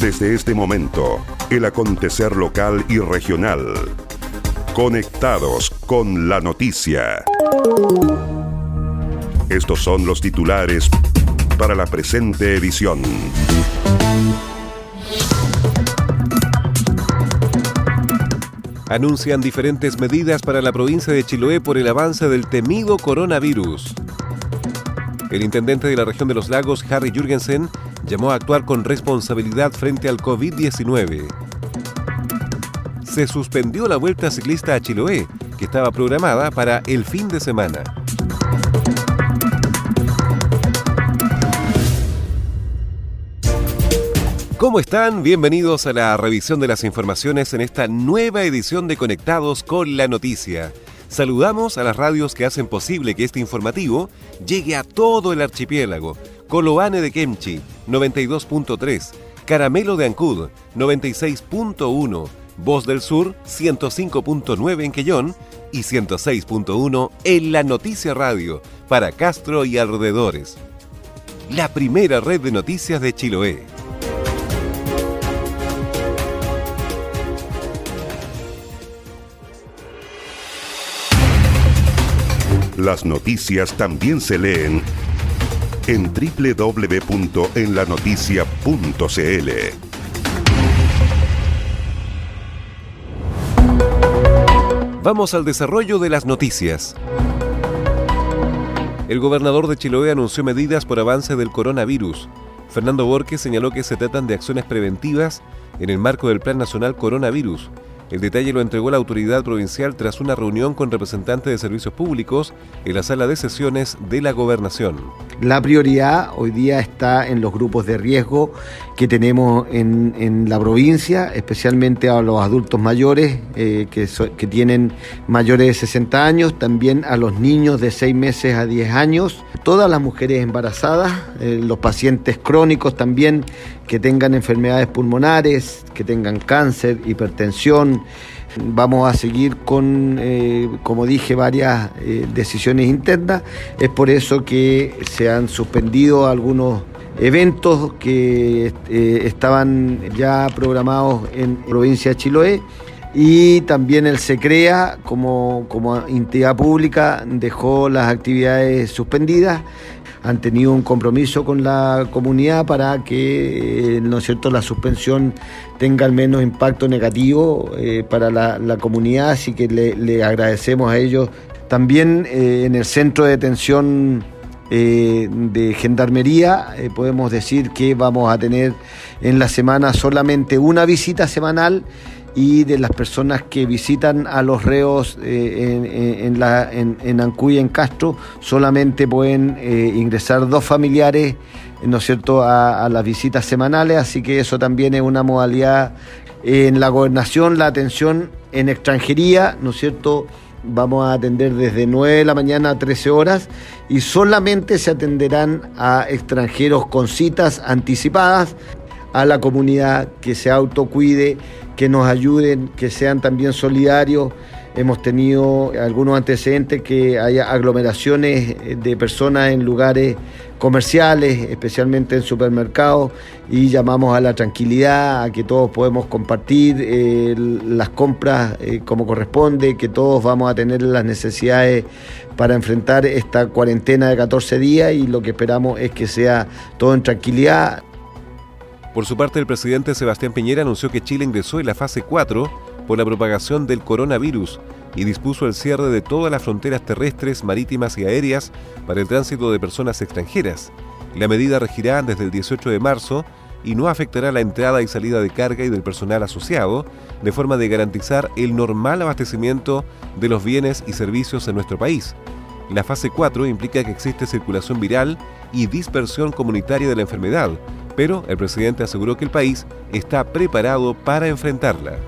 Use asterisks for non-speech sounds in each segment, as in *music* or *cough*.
Desde este momento, el acontecer local y regional. Conectados con la noticia. Estos son los titulares para la presente edición. Anuncian diferentes medidas para la provincia de Chiloé por el avance del temido coronavirus. El intendente de la región de los lagos, Harry Jürgensen, llamó a actuar con responsabilidad frente al COVID-19. Se suspendió la vuelta ciclista a Chiloé, que estaba programada para el fin de semana. ¿Cómo están? Bienvenidos a la revisión de las informaciones en esta nueva edición de Conectados con la Noticia. Saludamos a las radios que hacen posible que este informativo llegue a todo el archipiélago. Coloane de Kemchi, 92.3, Caramelo de Ancud, 96.1, Voz del Sur, 105.9 en Quellón y 106.1 en La Noticia Radio, para Castro y alrededores. La primera red de noticias de Chiloé. Las noticias también se leen en www.enlanoticia.cl. Vamos al desarrollo de las noticias. El gobernador de Chiloé anunció medidas por avance del coronavirus. Fernando Borges señaló que se tratan de acciones preventivas en el marco del Plan Nacional Coronavirus el detalle lo entregó la autoridad provincial tras una reunión con representantes de servicios públicos en la sala de sesiones de la gobernación. La prioridad hoy día está en los grupos de riesgo que tenemos en, la provincia, especialmente a los adultos mayores eh, que, tienen mayores de 60 años, también a los niños de 6 meses a 10 años, todas las mujeres embarazadas, eh, los pacientes crónicos también que tengan enfermedades pulmonares, que tengan cáncer, hipertensión. Vamos a seguir con, eh, como dije, varias eh, decisiones internas. Es por eso que se han suspendido algunos eventos que eh, estaban ya programados en provincia de Chiloé y también el SECREA como, como entidad pública dejó las actividades suspendidas han tenido un compromiso con la comunidad para que, eh, ¿no es cierto?, la suspensión tenga al menos impacto negativo eh, para la, comunidad, así que le, agradecemos a ellos. También eh, en el centro de detención de gendarmería podemos decir que vamos a tener en la semana solamente una visita semanal y de las personas que visitan a los reos eh, en, la, en, en Ancuy, en Castro, solamente pueden eh, ingresar dos familiares, ¿no es cierto?, a, las visitas semanales, así que eso también es una modalidad en la gobernación, la atención en extranjería, ¿no es cierto?, vamos a atender desde 9 de la mañana a 13 horas y solamente se atenderán a extranjeros con citas anticipadas, a la comunidad que se autocuide que nos ayuden, que sean también solidarios. Hemos tenido algunos antecedentes que haya aglomeraciones de personas en lugares comerciales, especialmente en supermercados, y llamamos a la tranquilidad, a que todos podemos compartir eh, las compras eh, como corresponde, que todos vamos a tener las necesidades para enfrentar esta cuarentena de 14 días y lo que esperamos es que sea todo en tranquilidad. Por su parte, el presidente Sebastián Piñera anunció que Chile ingresó en la fase 4 por la propagación del coronavirus y dispuso el cierre de todas las fronteras terrestres, marítimas y aéreas para el tránsito de personas extranjeras. La medida regirá desde el 18 de marzo y no afectará la entrada y salida de carga y del personal asociado, de forma de garantizar el normal abastecimiento de los bienes y servicios en nuestro país. La fase 4 implica que existe circulación viral y dispersión comunitaria de la enfermedad, pero el presidente aseguró que el país está preparado para enfrentarla.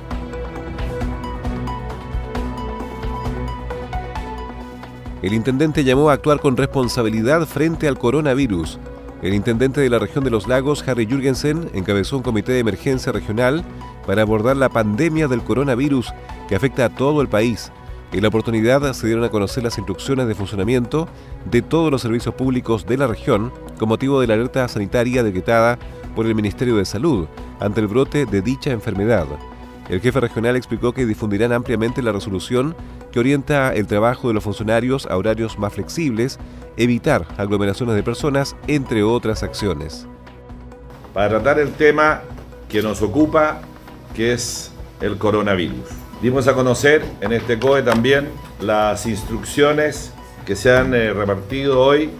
El intendente llamó a actuar con responsabilidad frente al coronavirus. El intendente de la región de los lagos, Harry Jürgensen, encabezó un comité de emergencia regional para abordar la pandemia del coronavirus que afecta a todo el país en la oportunidad se dieron a conocer las instrucciones de funcionamiento de todos los servicios públicos de la región con motivo de la alerta sanitaria decretada por el Ministerio de Salud, ante el brote de dicha enfermedad. El jefe regional explicó que difundirán ampliamente la resolución que orienta el trabajo de los funcionarios a horarios más flexibles, evitar aglomeraciones de personas, entre otras acciones. Para tratar el tema que nos ocupa, que es el coronavirus. Dimos a conocer en este COE también las instrucciones que se han eh, repartido hoy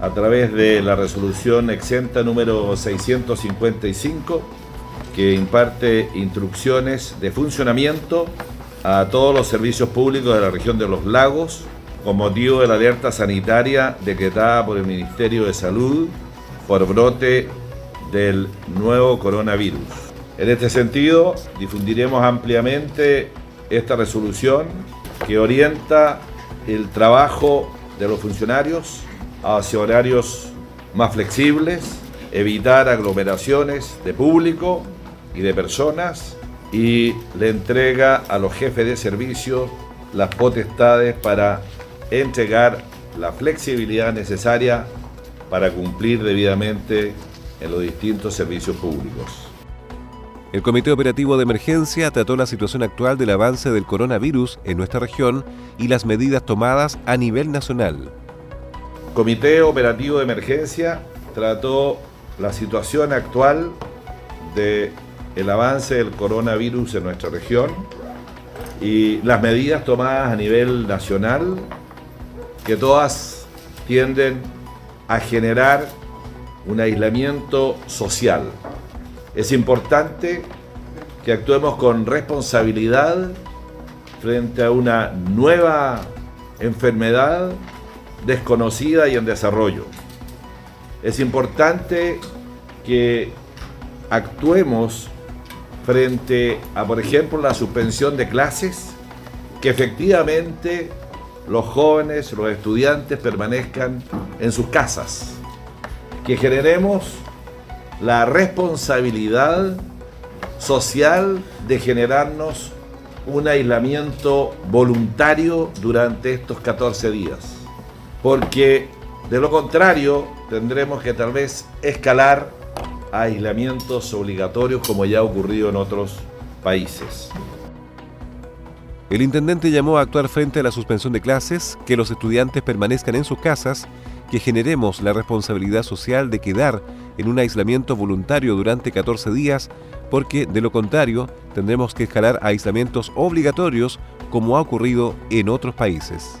a través de la resolución exenta número 655 que imparte instrucciones de funcionamiento a todos los servicios públicos de la región de los lagos con motivo de la alerta sanitaria decretada por el Ministerio de Salud por brote del nuevo coronavirus. En este sentido, difundiremos ampliamente esta resolución que orienta el trabajo de los funcionarios hacia horarios más flexibles, evitar aglomeraciones de público y de personas y le entrega a los jefes de servicio las potestades para entregar la flexibilidad necesaria para cumplir debidamente en los distintos servicios públicos. El Comité Operativo de Emergencia trató la situación actual del avance del coronavirus en nuestra región y las medidas tomadas a nivel nacional. Comité Operativo de Emergencia trató la situación actual de el avance del coronavirus en nuestra región y las medidas tomadas a nivel nacional que todas tienden a generar un aislamiento social. Es importante que actuemos con responsabilidad frente a una nueva enfermedad desconocida y en desarrollo. Es importante que actuemos frente a, por ejemplo, la suspensión de clases, que efectivamente los jóvenes, los estudiantes permanezcan en sus casas, que generemos la responsabilidad social de generarnos un aislamiento voluntario durante estos 14 días. Porque de lo contrario tendremos que tal vez escalar aislamientos obligatorios como ya ha ocurrido en otros países. El intendente llamó a actuar frente a la suspensión de clases, que los estudiantes permanezcan en sus casas, que generemos la responsabilidad social de quedar en un aislamiento voluntario durante 14 días, porque de lo contrario tendremos que escalar a aislamientos obligatorios como ha ocurrido en otros países.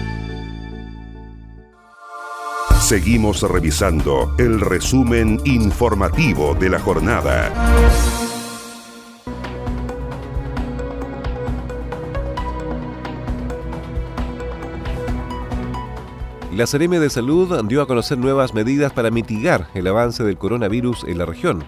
Seguimos revisando el resumen informativo de la jornada. La Seremia de Salud dio a conocer nuevas medidas para mitigar el avance del coronavirus en la región.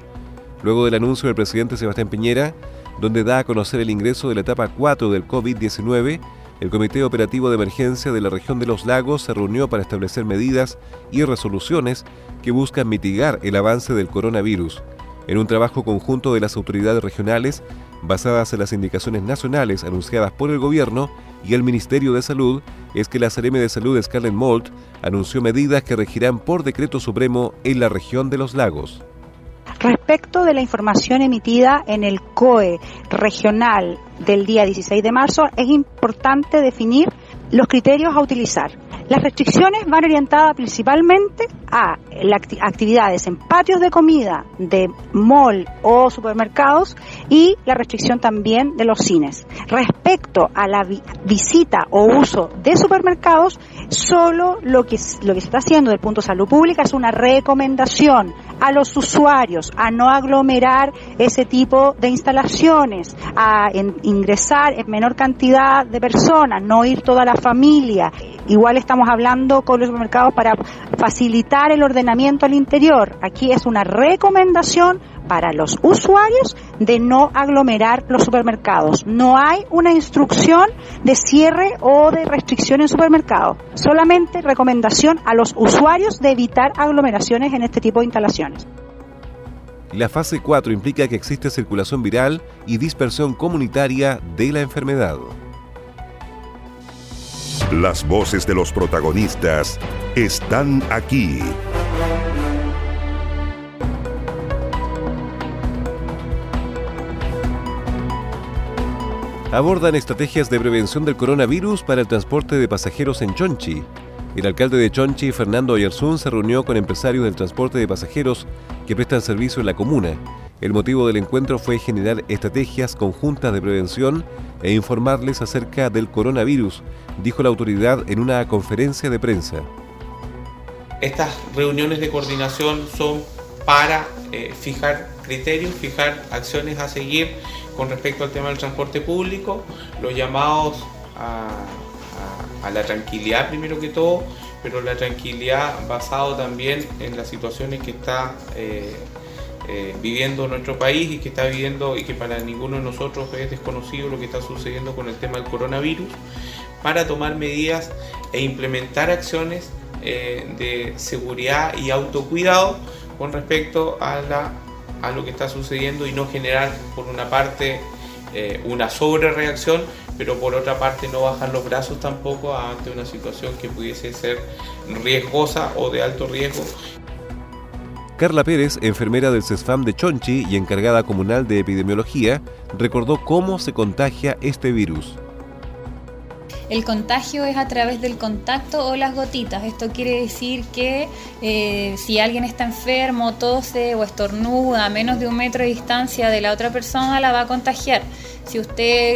Luego del anuncio del presidente Sebastián Piñera, donde da a conocer el ingreso de la etapa 4 del COVID-19, el Comité Operativo de Emergencia de la región de los lagos se reunió para establecer medidas y resoluciones que buscan mitigar el avance del coronavirus. En un trabajo conjunto de las autoridades regionales, basadas en las indicaciones nacionales anunciadas por el gobierno y el Ministerio de Salud, es que la CRM de Salud Scarlett Mold anunció medidas que regirán por decreto supremo en la región de los lagos. Respecto de la información emitida en el COE regional del día 16 de marzo, es importante definir los criterios a utilizar. Las restricciones van orientadas principalmente a las actividades en patios de comida, de mall o supermercados y la restricción también de los cines. Respecto a la visita o uso de supermercados, solo lo que, lo que se está haciendo del punto de salud pública es una recomendación a los usuarios a no aglomerar ese tipo de instalaciones, a ingresar en menor cantidad de personas, no ir toda la familia. Igual estamos hablando con los supermercados para facilitar el ordenamiento al interior. Aquí es una recomendación para los usuarios de no aglomerar los supermercados. No hay una instrucción de cierre o de restricción en supermercados. Solamente recomendación a los usuarios de evitar aglomeraciones en este tipo de instalaciones. La fase 4 implica que existe circulación viral y dispersión comunitaria de la enfermedad. Las voces de los protagonistas están aquí. Abordan estrategias de prevención del coronavirus para el transporte de pasajeros en Chonchi. El alcalde de Chonchi, Fernando Ayersun, se reunió con empresarios del transporte de pasajeros que prestan servicio en la comuna. El motivo del encuentro fue generar estrategias conjuntas de prevención e informarles acerca del coronavirus, dijo la autoridad en una conferencia de prensa. Estas reuniones de coordinación son para eh, fijar criterios, fijar acciones a seguir con respecto al tema del transporte público, los llamados a, la tranquilidad primero que todo, pero la tranquilidad basado también en las situaciones que está eh, eh, viviendo nuestro país y que está viviendo y que para ninguno de nosotros es desconocido lo que está sucediendo con el tema del coronavirus, para tomar medidas e implementar acciones eh, de seguridad y autocuidado con respecto a lo que está sucediendo y no generar por una parte eh, una sobrereacción, pero por otra parte no bajar los brazos tampoco ante una situación que pudiese ser riesgosa o de alto riesgo Carla Pérez, enfermera del CESFAM de Chonchi y encargada comunal de epidemiología, recordó cómo se contagia este virus. El contagio es a través del contacto o las gotitas. Esto quiere decir que eh, si alguien está enfermo, tose o estornuda a menos de un metro de distancia de la otra persona, la va a contagiar. Si usted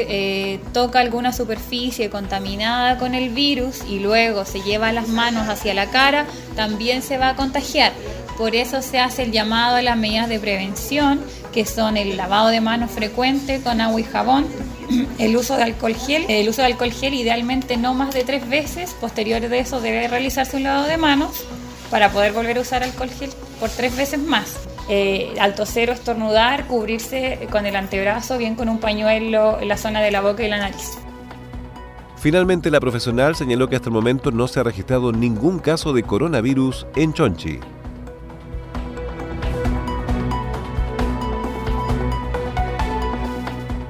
eh, toca alguna superficie contaminada con el virus y luego se lleva las manos hacia la cara, también se va a contagiar. Por eso se hace el llamado a las medidas de prevención, que son el lavado de manos frecuente con agua y jabón, *clears throat* el uso de alcohol gel, el uso de alcohol gel idealmente no más de tres veces, posterior de eso debe realizarse un lavado de manos para poder volver a usar alcohol gel por tres veces más. Eh, al toser o estornudar, cubrirse con el antebrazo, bien con un pañuelo en la zona de la boca y la nariz. Finalmente, la profesional señaló que hasta el momento no se ha registrado ningún caso de coronavirus en Chonchi.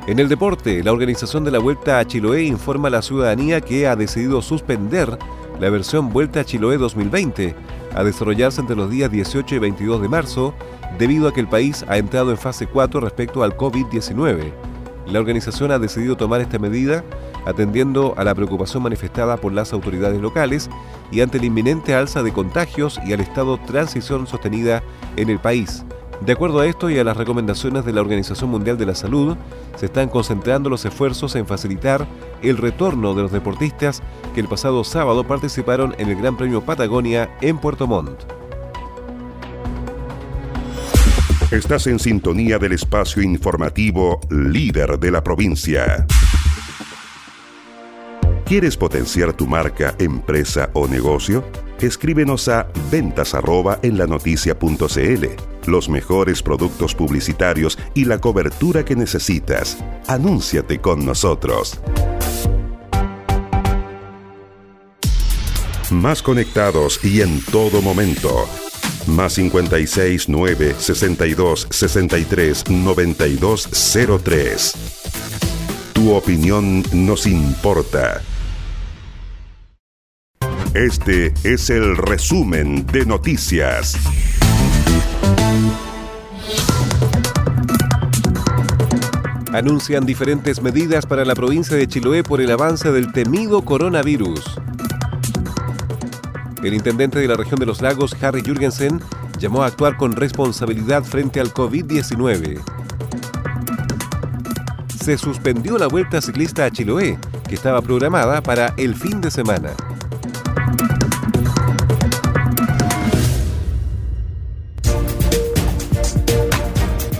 En el deporte, la organización de la Vuelta a Chiloé informa a la ciudadanía que ha decidido suspender la versión Vuelta a Chiloé 2020 a desarrollarse entre los días 18 y 22 de marzo debido a que el país ha entrado en fase 4 respecto al COVID-19. La organización ha decidido tomar esta medida atendiendo a la preocupación manifestada por las autoridades locales y ante la inminente alza de contagios y al estado transición sostenida en el país. De acuerdo a esto y a las recomendaciones de la Organización Mundial de la Salud, se están concentrando los esfuerzos en facilitar el retorno de los deportistas que el pasado sábado participaron en el Gran Premio Patagonia en Puerto Montt. Estás en sintonía del espacio informativo líder de la provincia. ¿Quieres potenciar tu marca, empresa o negocio? Escríbenos a ventas en la Los mejores productos publicitarios y la cobertura que necesitas. Anúnciate con nosotros. Más conectados y en todo momento. Más 56 9 62 63 92 03. Tu opinión nos importa. Este es el resumen de noticias. Anuncian diferentes medidas para la provincia de Chiloé por el avance del temido coronavirus. El intendente de la región de los lagos, Harry Jürgensen, llamó a actuar con responsabilidad frente al COVID-19. Se suspendió la vuelta ciclista a Chiloé, que estaba programada para el fin de semana.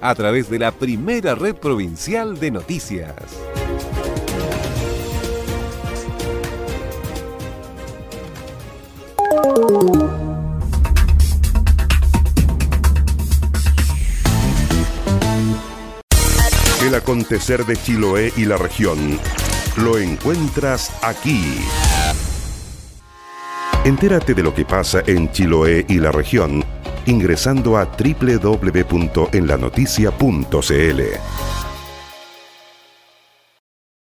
a través de la primera red provincial de noticias. El acontecer de Chiloé y la región lo encuentras aquí. Entérate de lo que pasa en Chiloé y la región ingresando a www.enlanoticia.cl.